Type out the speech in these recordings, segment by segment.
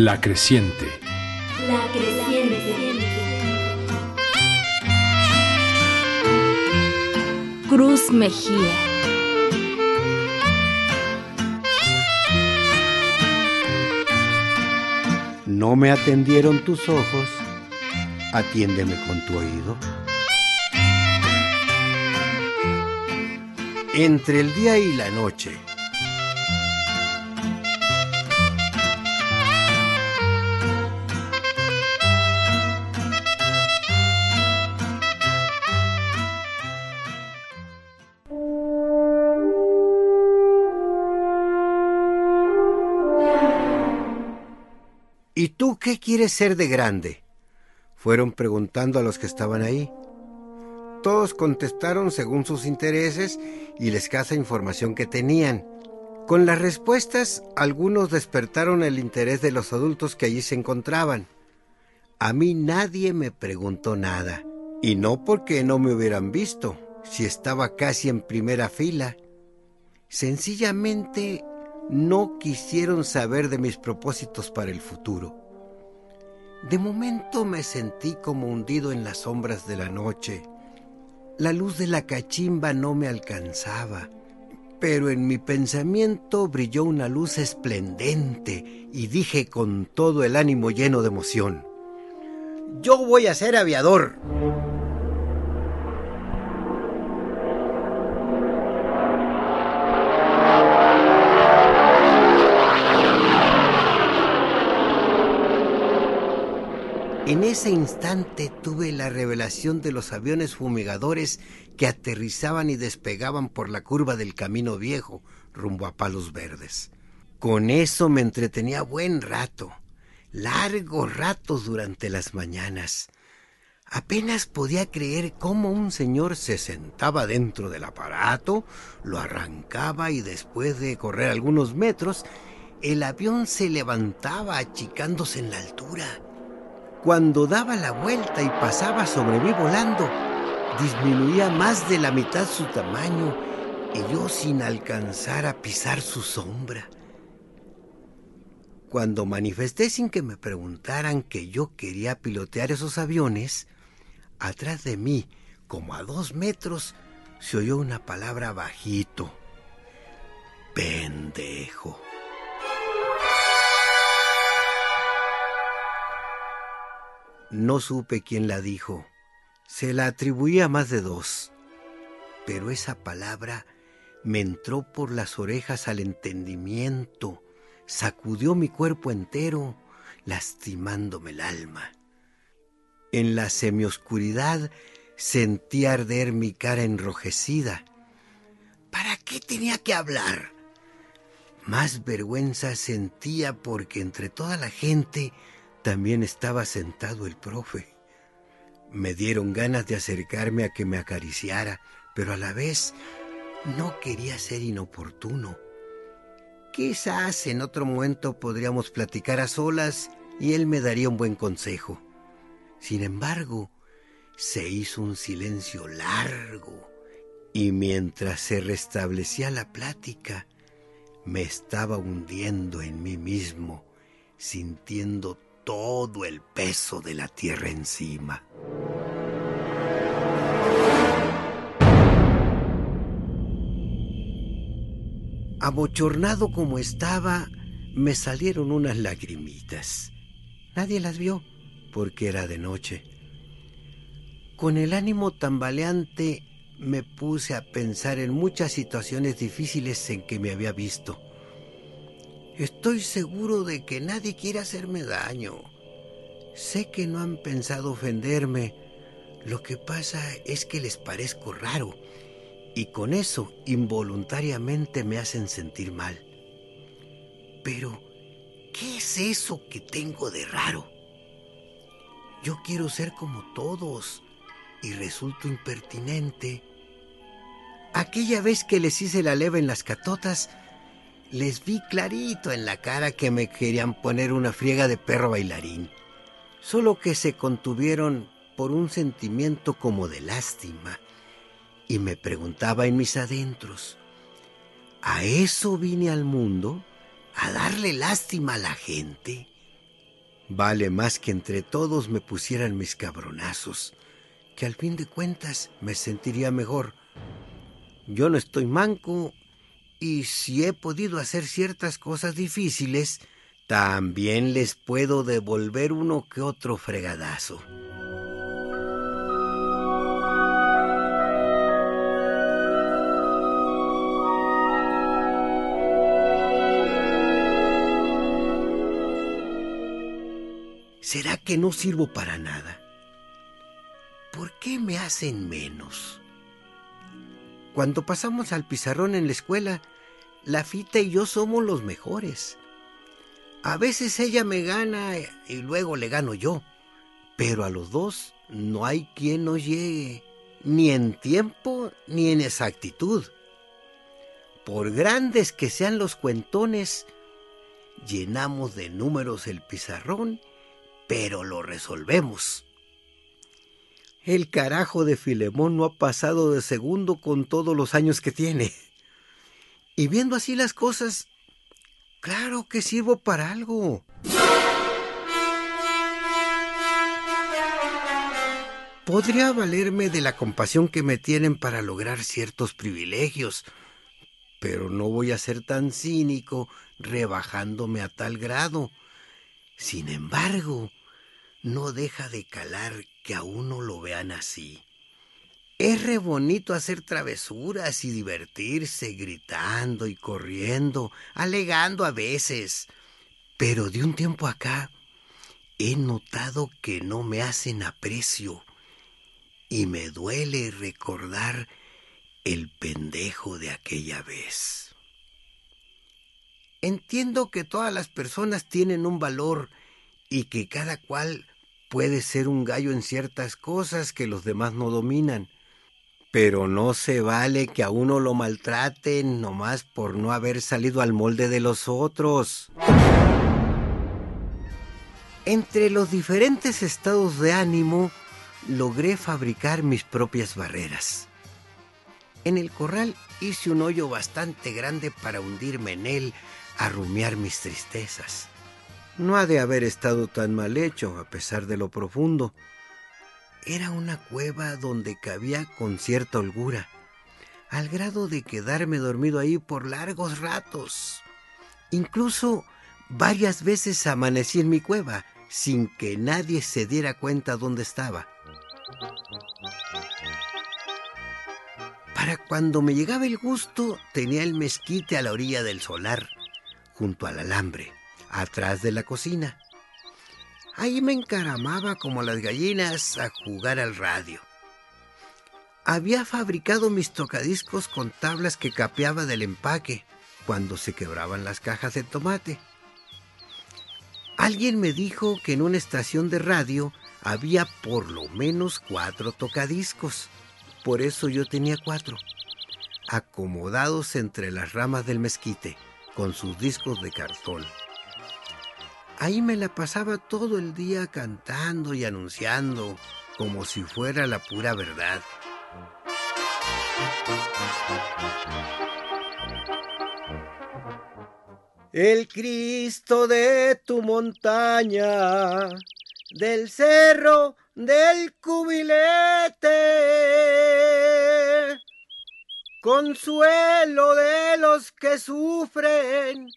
La creciente. La creciente. Cruz Mejía. No me atendieron tus ojos, atiéndeme con tu oído. Entre el día y la noche. Tú qué quieres ser de grande? Fueron preguntando a los que estaban ahí. Todos contestaron según sus intereses y la escasa información que tenían. Con las respuestas, algunos despertaron el interés de los adultos que allí se encontraban. A mí nadie me preguntó nada, y no porque no me hubieran visto, si estaba casi en primera fila. Sencillamente no quisieron saber de mis propósitos para el futuro. De momento me sentí como hundido en las sombras de la noche. La luz de la cachimba no me alcanzaba, pero en mi pensamiento brilló una luz esplendente y dije con todo el ánimo lleno de emoción, Yo voy a ser aviador. En ese instante tuve la revelación de los aviones fumigadores que aterrizaban y despegaban por la curva del camino viejo rumbo a Palos Verdes. Con eso me entretenía buen rato, largos ratos durante las mañanas. Apenas podía creer cómo un señor se sentaba dentro del aparato, lo arrancaba y después de correr algunos metros, el avión se levantaba achicándose en la altura. Cuando daba la vuelta y pasaba sobre mí volando, disminuía más de la mitad su tamaño y yo sin alcanzar a pisar su sombra. Cuando manifesté sin que me preguntaran que yo quería pilotear esos aviones, atrás de mí, como a dos metros, se oyó una palabra bajito. Pendejo. No supe quién la dijo. Se la atribuía a más de dos. Pero esa palabra me entró por las orejas al entendimiento, sacudió mi cuerpo entero, lastimándome el alma. En la semioscuridad sentí arder mi cara enrojecida. ¿Para qué tenía que hablar? Más vergüenza sentía porque entre toda la gente también estaba sentado el profe. Me dieron ganas de acercarme a que me acariciara, pero a la vez no quería ser inoportuno. Quizás en otro momento podríamos platicar a solas y él me daría un buen consejo. Sin embargo, se hizo un silencio largo y mientras se restablecía la plática, me estaba hundiendo en mí mismo, sintiendo todo el peso de la tierra encima. Abochornado como estaba, me salieron unas lagrimitas. Nadie las vio porque era de noche. Con el ánimo tambaleante me puse a pensar en muchas situaciones difíciles en que me había visto Estoy seguro de que nadie quiere hacerme daño. Sé que no han pensado ofenderme. Lo que pasa es que les parezco raro y con eso involuntariamente me hacen sentir mal. Pero, ¿qué es eso que tengo de raro? Yo quiero ser como todos y resulto impertinente. Aquella vez que les hice la leva en las catotas, les vi clarito en la cara que me querían poner una friega de perro bailarín, solo que se contuvieron por un sentimiento como de lástima, y me preguntaba en mis adentros, ¿a eso vine al mundo? ¿A darle lástima a la gente? Vale más que entre todos me pusieran mis cabronazos, que al fin de cuentas me sentiría mejor. Yo no estoy manco y si he podido hacer ciertas cosas difíciles, también les puedo devolver uno que otro fregadazo. ¿Será que no sirvo para nada? ¿Por qué me hacen menos? Cuando pasamos al pizarrón en la escuela, la Fita y yo somos los mejores. A veces ella me gana y luego le gano yo, pero a los dos no hay quien nos llegue, ni en tiempo ni en exactitud. Por grandes que sean los cuentones, llenamos de números el pizarrón, pero lo resolvemos. El carajo de Filemón no ha pasado de segundo con todos los años que tiene. Y viendo así las cosas, claro que sirvo para algo. Podría valerme de la compasión que me tienen para lograr ciertos privilegios, pero no voy a ser tan cínico rebajándome a tal grado. Sin embargo, no deja de calar que a uno lo vean así. Es re bonito hacer travesuras y divertirse gritando y corriendo, alegando a veces. Pero de un tiempo acá he notado que no me hacen aprecio y me duele recordar el pendejo de aquella vez. Entiendo que todas las personas tienen un valor y que cada cual puede ser un gallo en ciertas cosas que los demás no dominan pero no se vale que a uno lo maltraten nomás por no haber salido al molde de los otros. Entre los diferentes estados de ánimo logré fabricar mis propias barreras. En el corral hice un hoyo bastante grande para hundirme en él a rumiar mis tristezas. No ha de haber estado tan mal hecho, a pesar de lo profundo era una cueva donde cabía con cierta holgura, al grado de quedarme dormido ahí por largos ratos. Incluso varias veces amanecí en mi cueva sin que nadie se diera cuenta dónde estaba. Para cuando me llegaba el gusto, tenía el mezquite a la orilla del solar, junto al alambre, atrás de la cocina. Ahí me encaramaba como las gallinas a jugar al radio. Había fabricado mis tocadiscos con tablas que capeaba del empaque cuando se quebraban las cajas de tomate. Alguien me dijo que en una estación de radio había por lo menos cuatro tocadiscos. Por eso yo tenía cuatro, acomodados entre las ramas del mezquite, con sus discos de cartón. Ahí me la pasaba todo el día cantando y anunciando como si fuera la pura verdad. El Cristo de tu montaña, del cerro del cubilete, consuelo de los que sufren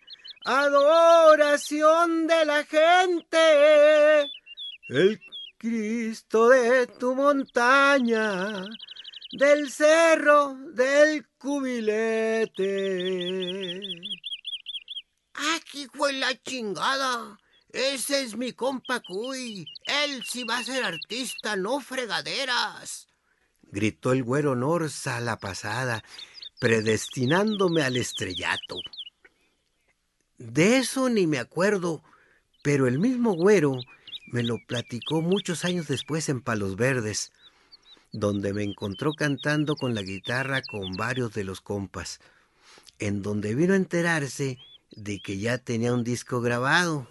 adoración de la gente, el Cristo de tu montaña, del cerro del cubilete. Aquí fue la chingada. Ese es mi compa Cuy. Él sí va a ser artista, no fregaderas. Gritó el güero Norza a la pasada, predestinándome al estrellato. De eso ni me acuerdo, pero el mismo güero me lo platicó muchos años después en Palos Verdes, donde me encontró cantando con la guitarra con varios de los compas, en donde vino a enterarse de que ya tenía un disco grabado.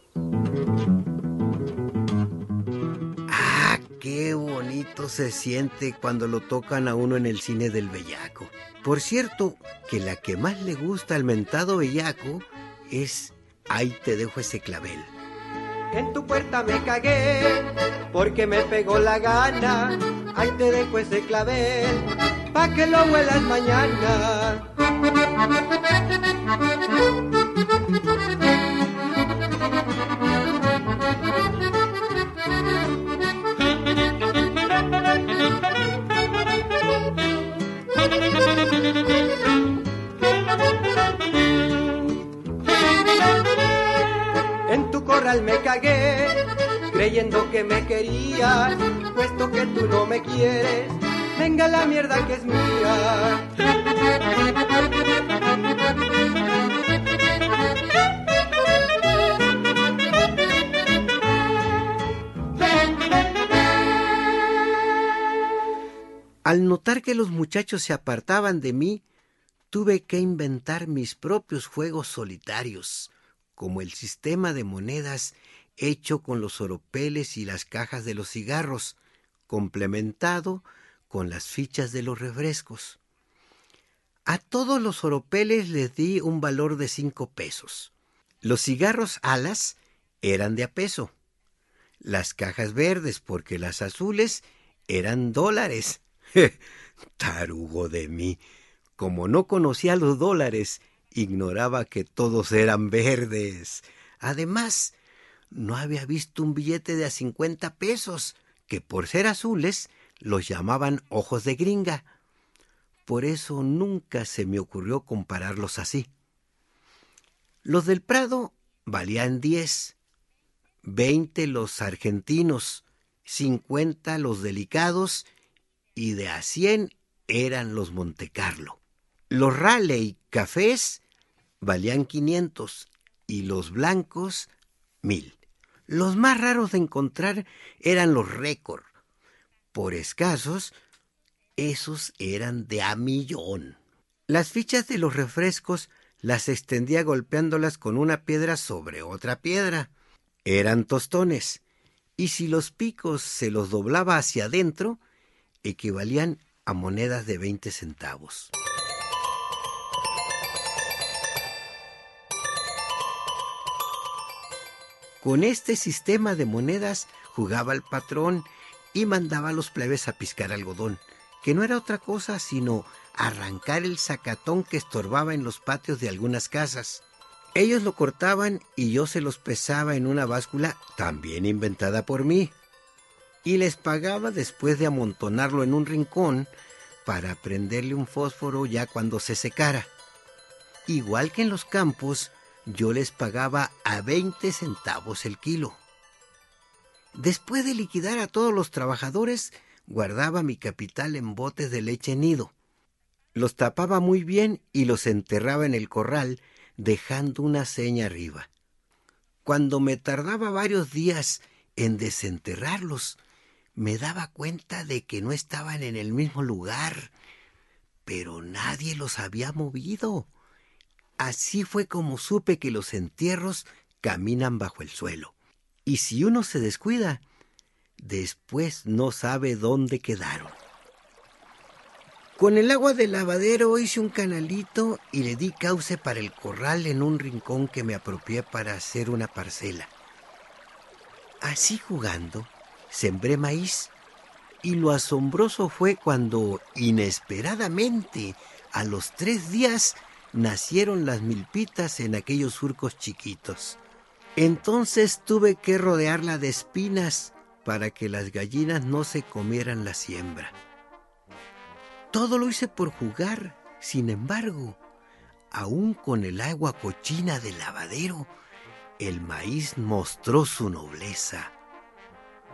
¡Ah, qué bonito se siente cuando lo tocan a uno en el cine del Bellaco! Por cierto, que la que más le gusta al mentado Bellaco es Ahí te dejo ese clavel. en tu puerta me cagué, porque me pegó la gana. Ahí te dejo ese clavel, pa' que lo huelas mañana. Me cagué, creyendo que me querías, puesto que tú no me quieres, venga la mierda que es mía. Al notar que los muchachos se apartaban de mí, tuve que inventar mis propios juegos solitarios como el sistema de monedas hecho con los oropeles y las cajas de los cigarros, complementado con las fichas de los refrescos. A todos los oropeles les di un valor de cinco pesos. Los cigarros alas eran de a peso. Las cajas verdes, porque las azules eran dólares. Tarugo de mí. Como no conocía los dólares ignoraba que todos eran verdes. Además, no había visto un billete de a cincuenta pesos, que por ser azules los llamaban ojos de gringa. Por eso nunca se me ocurrió compararlos así. Los del Prado valían diez, veinte los argentinos, cincuenta los delicados y de a cien eran los Montecarlo. Los Raleigh cafés valían 500 y los blancos mil. Los más raros de encontrar eran los récord. Por escasos, esos eran de a millón. Las fichas de los refrescos las extendía golpeándolas con una piedra sobre otra piedra. Eran tostones, y si los picos se los doblaba hacia adentro, equivalían a monedas de veinte centavos. Con este sistema de monedas jugaba el patrón y mandaba a los plebes a piscar algodón, que no era otra cosa sino arrancar el zacatón que estorbaba en los patios de algunas casas. Ellos lo cortaban y yo se los pesaba en una báscula también inventada por mí. Y les pagaba después de amontonarlo en un rincón para prenderle un fósforo ya cuando se secara. Igual que en los campos, yo les pagaba a 20 centavos el kilo. Después de liquidar a todos los trabajadores, guardaba mi capital en botes de leche nido. Los tapaba muy bien y los enterraba en el corral, dejando una seña arriba. Cuando me tardaba varios días en desenterrarlos, me daba cuenta de que no estaban en el mismo lugar, pero nadie los había movido. Así fue como supe que los entierros caminan bajo el suelo. Y si uno se descuida, después no sabe dónde quedaron. Con el agua del lavadero hice un canalito y le di cauce para el corral en un rincón que me apropié para hacer una parcela. Así jugando, sembré maíz y lo asombroso fue cuando, inesperadamente, a los tres días, nacieron las milpitas en aquellos surcos chiquitos. Entonces tuve que rodearla de espinas para que las gallinas no se comieran la siembra. Todo lo hice por jugar, sin embargo, aún con el agua cochina del lavadero, el maíz mostró su nobleza.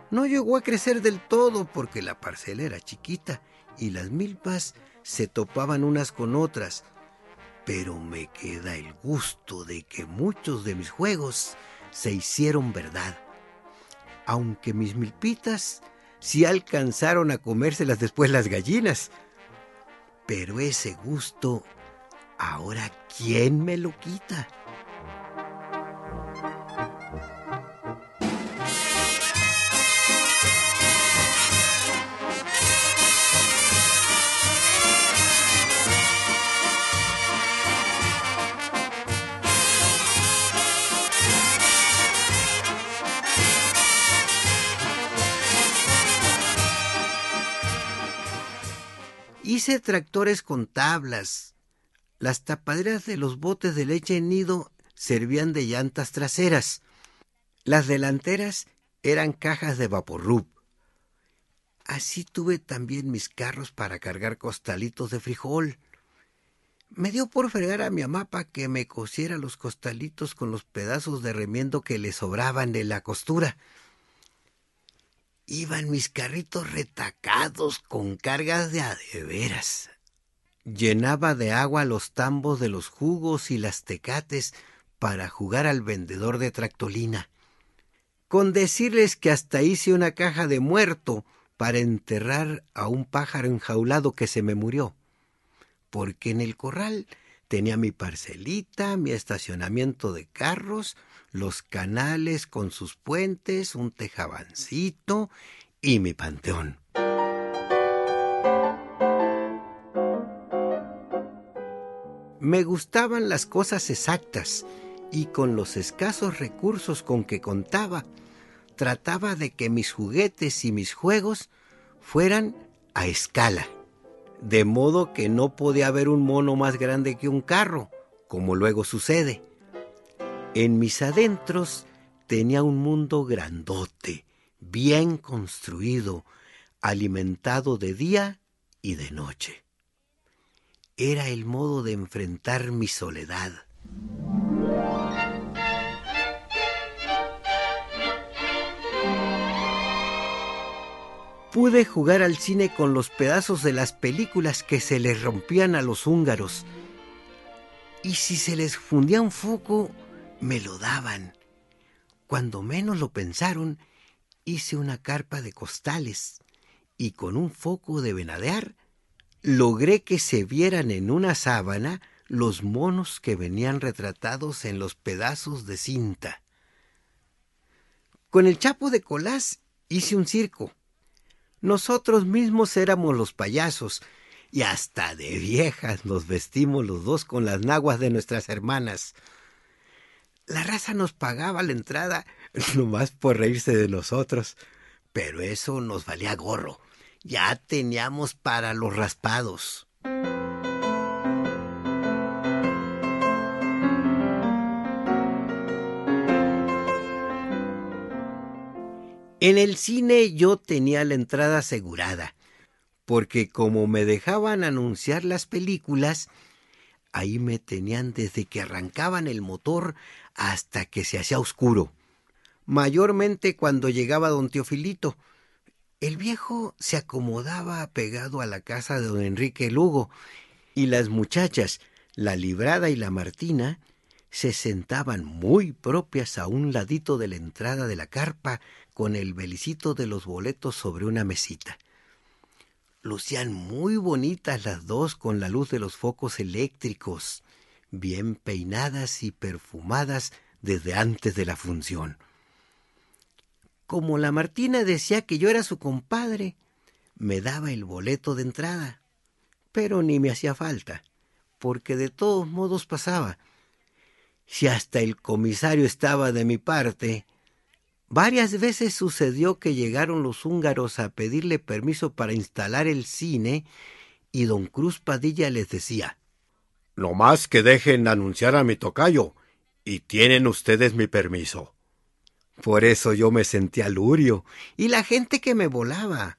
No llegó a crecer del todo porque la parcela era chiquita y las milpas se topaban unas con otras, pero me queda el gusto de que muchos de mis juegos se hicieron verdad. Aunque mis milpitas sí alcanzaron a comérselas después las gallinas. Pero ese gusto, ahora ¿quién me lo quita? Hice tractores con tablas. Las tapaderas de los botes de leche en nido servían de llantas traseras. Las delanteras eran cajas de vaporrub. Así tuve también mis carros para cargar costalitos de frijol. Me dio por fregar a mi amapa que me cosiera los costalitos con los pedazos de remiendo que le sobraban de la costura. Iban mis carritos retacados con cargas de adeveras. Llenaba de agua los tambos de los jugos y las tecates para jugar al vendedor de tractolina. Con decirles que hasta hice una caja de muerto para enterrar a un pájaro enjaulado que se me murió porque en el corral tenía mi parcelita, mi estacionamiento de carros, los canales con sus puentes, un tejabancito y mi panteón. Me gustaban las cosas exactas y con los escasos recursos con que contaba, trataba de que mis juguetes y mis juegos fueran a escala de modo que no podía haber un mono más grande que un carro, como luego sucede. En mis adentros tenía un mundo grandote, bien construido, alimentado de día y de noche. Era el modo de enfrentar mi soledad. Pude jugar al cine con los pedazos de las películas que se les rompían a los húngaros. Y si se les fundía un foco, me lo daban. Cuando menos lo pensaron, hice una carpa de costales y con un foco de venadear logré que se vieran en una sábana los monos que venían retratados en los pedazos de cinta. Con el chapo de Colás hice un circo nosotros mismos éramos los payasos, y hasta de viejas nos vestimos los dos con las naguas de nuestras hermanas. La raza nos pagaba la entrada nomás por reírse de nosotros, pero eso nos valía gorro. Ya teníamos para los raspados. En el cine yo tenía la entrada asegurada, porque como me dejaban anunciar las películas, ahí me tenían desde que arrancaban el motor hasta que se hacía oscuro. Mayormente cuando llegaba don Teofilito. El viejo se acomodaba pegado a la casa de don Enrique Lugo, y las muchachas, la librada y la Martina, se sentaban muy propias a un ladito de la entrada de la carpa con el belicito de los boletos sobre una mesita. Lucían muy bonitas las dos con la luz de los focos eléctricos, bien peinadas y perfumadas desde antes de la función. Como la Martina decía que yo era su compadre, me daba el boleto de entrada, pero ni me hacía falta, porque de todos modos pasaba. Si hasta el comisario estaba de mi parte, Varias veces sucedió que llegaron los húngaros a pedirle permiso para instalar el cine y don Cruz Padilla les decía No más que dejen anunciar a mi tocayo y tienen ustedes mi permiso. Por eso yo me sentía lurio y la gente que me volaba,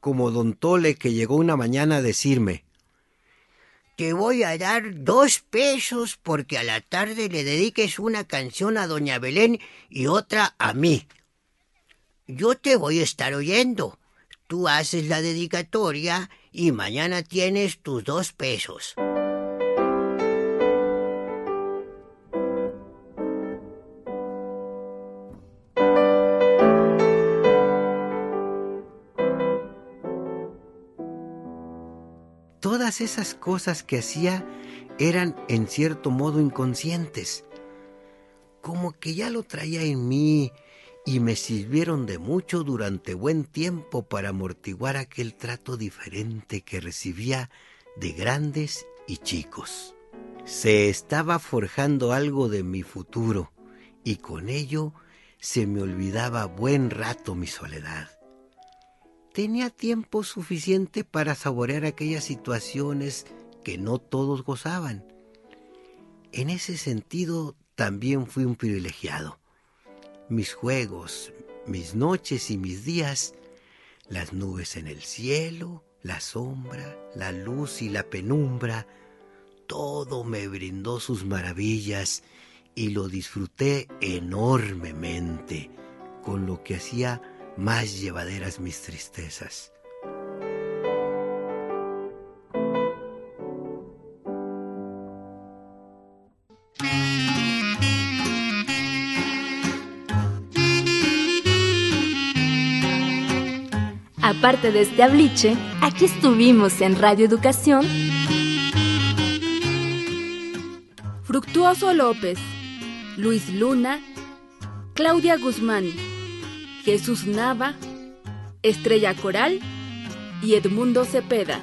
como don Tole que llegó una mañana a decirme te voy a dar dos pesos porque a la tarde le dediques una canción a doña Belén y otra a mí. Yo te voy a estar oyendo. Tú haces la dedicatoria y mañana tienes tus dos pesos. Todas esas cosas que hacía eran en cierto modo inconscientes, como que ya lo traía en mí y me sirvieron de mucho durante buen tiempo para amortiguar aquel trato diferente que recibía de grandes y chicos. Se estaba forjando algo de mi futuro y con ello se me olvidaba buen rato mi soledad. Tenía tiempo suficiente para saborear aquellas situaciones que no todos gozaban. En ese sentido, también fui un privilegiado. Mis juegos, mis noches y mis días, las nubes en el cielo, la sombra, la luz y la penumbra, todo me brindó sus maravillas y lo disfruté enormemente, con lo que hacía más llevaderas mis tristezas. Aparte de este abliche, aquí estuvimos en Radio Educación. Fructuoso López, Luis Luna, Claudia Guzmán, Jesús Nava, Estrella Coral y Edmundo Cepeda.